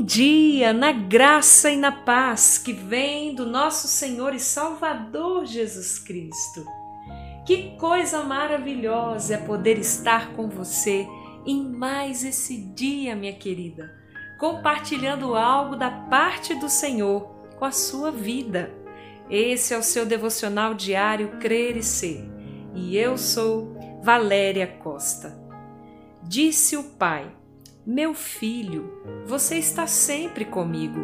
Bom dia na graça e na paz que vem do nosso Senhor e Salvador Jesus Cristo. Que coisa maravilhosa é poder estar com você em mais esse dia, minha querida, compartilhando algo da parte do Senhor com a sua vida. Esse é o seu devocional diário Crer e Ser, e eu sou Valéria Costa. Disse o Pai: Meu filho, você está sempre comigo,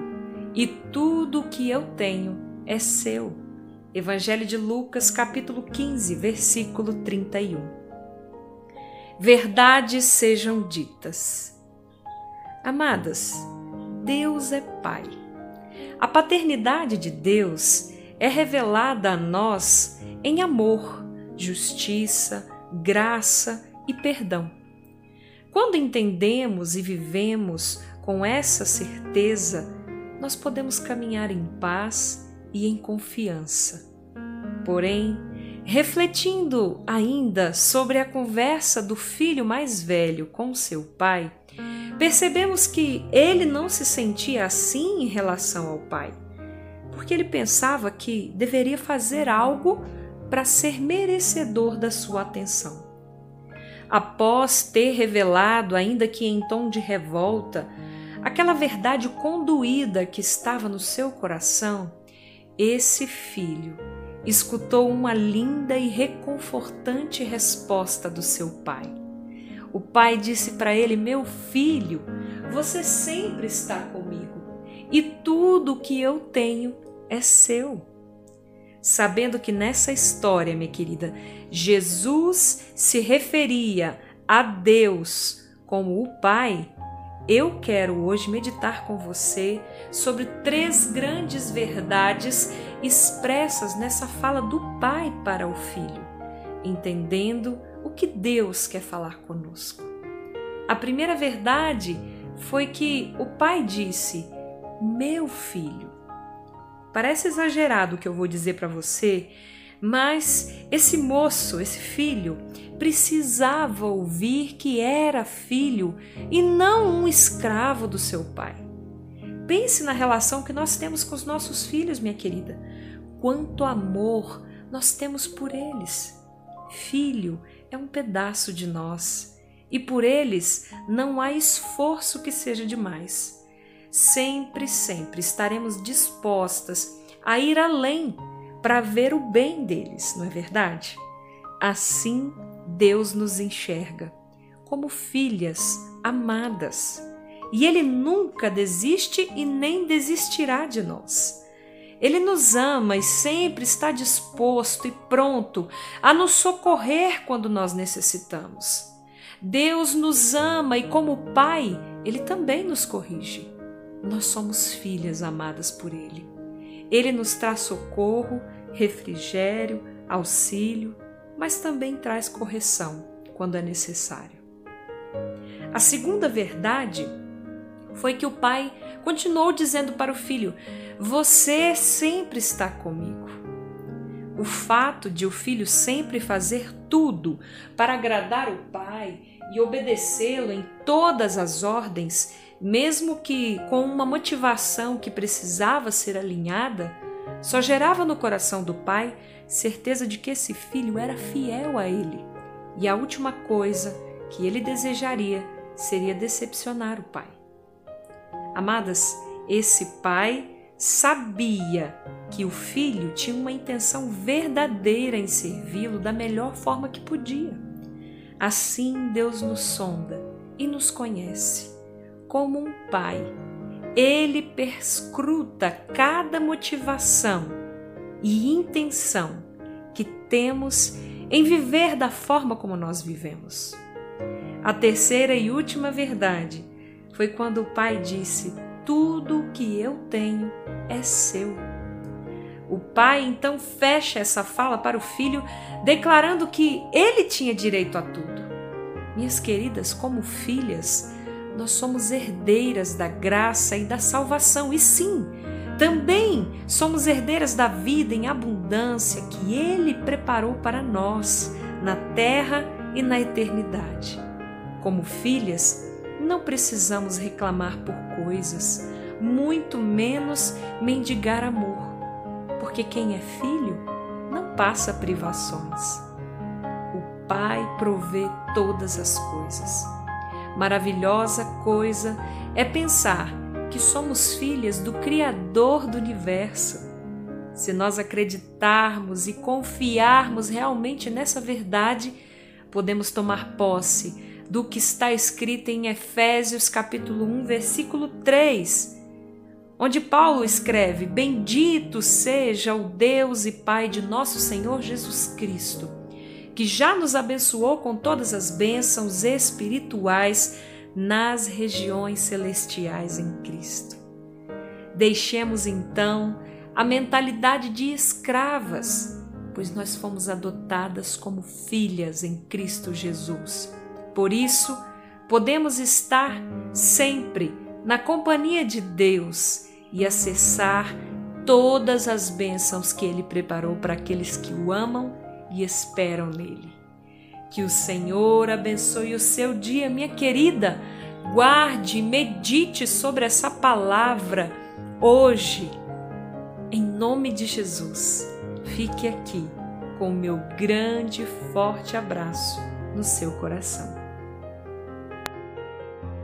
e tudo o que eu tenho é seu. Evangelho de Lucas, capítulo 15, versículo 31. Verdades sejam ditas. Amadas, Deus é Pai. A paternidade de Deus é revelada a nós em amor, justiça, graça e perdão. Quando entendemos e vivemos com essa certeza, nós podemos caminhar em paz e em confiança. Porém, refletindo ainda sobre a conversa do filho mais velho com seu pai, percebemos que ele não se sentia assim em relação ao pai, porque ele pensava que deveria fazer algo para ser merecedor da sua atenção. Após ter revelado, ainda que em tom de revolta, aquela verdade conduída que estava no seu coração, esse filho escutou uma linda e reconfortante resposta do seu pai. O pai disse para ele: Meu filho, você sempre está comigo e tudo o que eu tenho é seu. Sabendo que nessa história, minha querida, Jesus se referia a Deus como o Pai, eu quero hoje meditar com você sobre três grandes verdades expressas nessa fala do Pai para o Filho, entendendo o que Deus quer falar conosco. A primeira verdade foi que o Pai disse: Meu filho. Parece exagerado o que eu vou dizer para você, mas esse moço, esse filho, precisava ouvir que era filho e não um escravo do seu pai. Pense na relação que nós temos com os nossos filhos, minha querida. Quanto amor nós temos por eles. Filho é um pedaço de nós e por eles não há esforço que seja demais. Sempre, sempre estaremos dispostas a ir além para ver o bem deles, não é verdade? Assim Deus nos enxerga como filhas amadas e Ele nunca desiste e nem desistirá de nós. Ele nos ama e sempre está disposto e pronto a nos socorrer quando nós necessitamos. Deus nos ama e, como Pai, Ele também nos corrige. Nós somos filhas amadas por Ele. Ele nos traz socorro, refrigério, auxílio mas também traz correção quando é necessário. A segunda verdade foi que o pai continuou dizendo para o filho: Você sempre está comigo. O fato de o filho sempre fazer tudo para agradar o pai e obedecê-lo em todas as ordens, mesmo que com uma motivação que precisava ser alinhada, só gerava no coração do pai certeza de que esse filho era fiel a ele. E a última coisa que ele desejaria seria decepcionar o pai. Amadas, esse pai sabia que o filho tinha uma intenção verdadeira em servi-lo da melhor forma que podia. Assim Deus nos sonda e nos conhece como um pai. Ele perscruta cada motivação e intenção que temos em viver da forma como nós vivemos. A terceira e última verdade foi quando o Pai disse: Tudo o que eu tenho é seu. O pai então fecha essa fala para o filho, declarando que ele tinha direito a tudo. Minhas queridas, como filhas, nós somos herdeiras da graça e da salvação, e sim, também somos herdeiras da vida em abundância que Ele preparou para nós, na terra e na eternidade. Como filhas, não precisamos reclamar por coisas, muito menos mendigar amor, porque quem é filho não passa privações. O Pai provê todas as coisas. Maravilhosa coisa é pensar que somos filhas do Criador do universo. Se nós acreditarmos e confiarmos realmente nessa verdade, podemos tomar posse do que está escrito em Efésios capítulo 1, versículo 3, onde Paulo escreve: Bendito seja o Deus e Pai de nosso Senhor Jesus Cristo, que já nos abençoou com todas as bênçãos espirituais nas regiões celestiais em Cristo. Deixemos então a mentalidade de escravas, pois nós fomos adotadas como filhas em Cristo Jesus. Por isso, podemos estar sempre na companhia de Deus e acessar todas as bênçãos que Ele preparou para aqueles que o amam e esperam nele. Que o Senhor abençoe o seu dia, minha querida. Guarde, medite sobre essa palavra hoje. Em nome de Jesus, fique aqui com o meu grande e forte abraço no seu coração.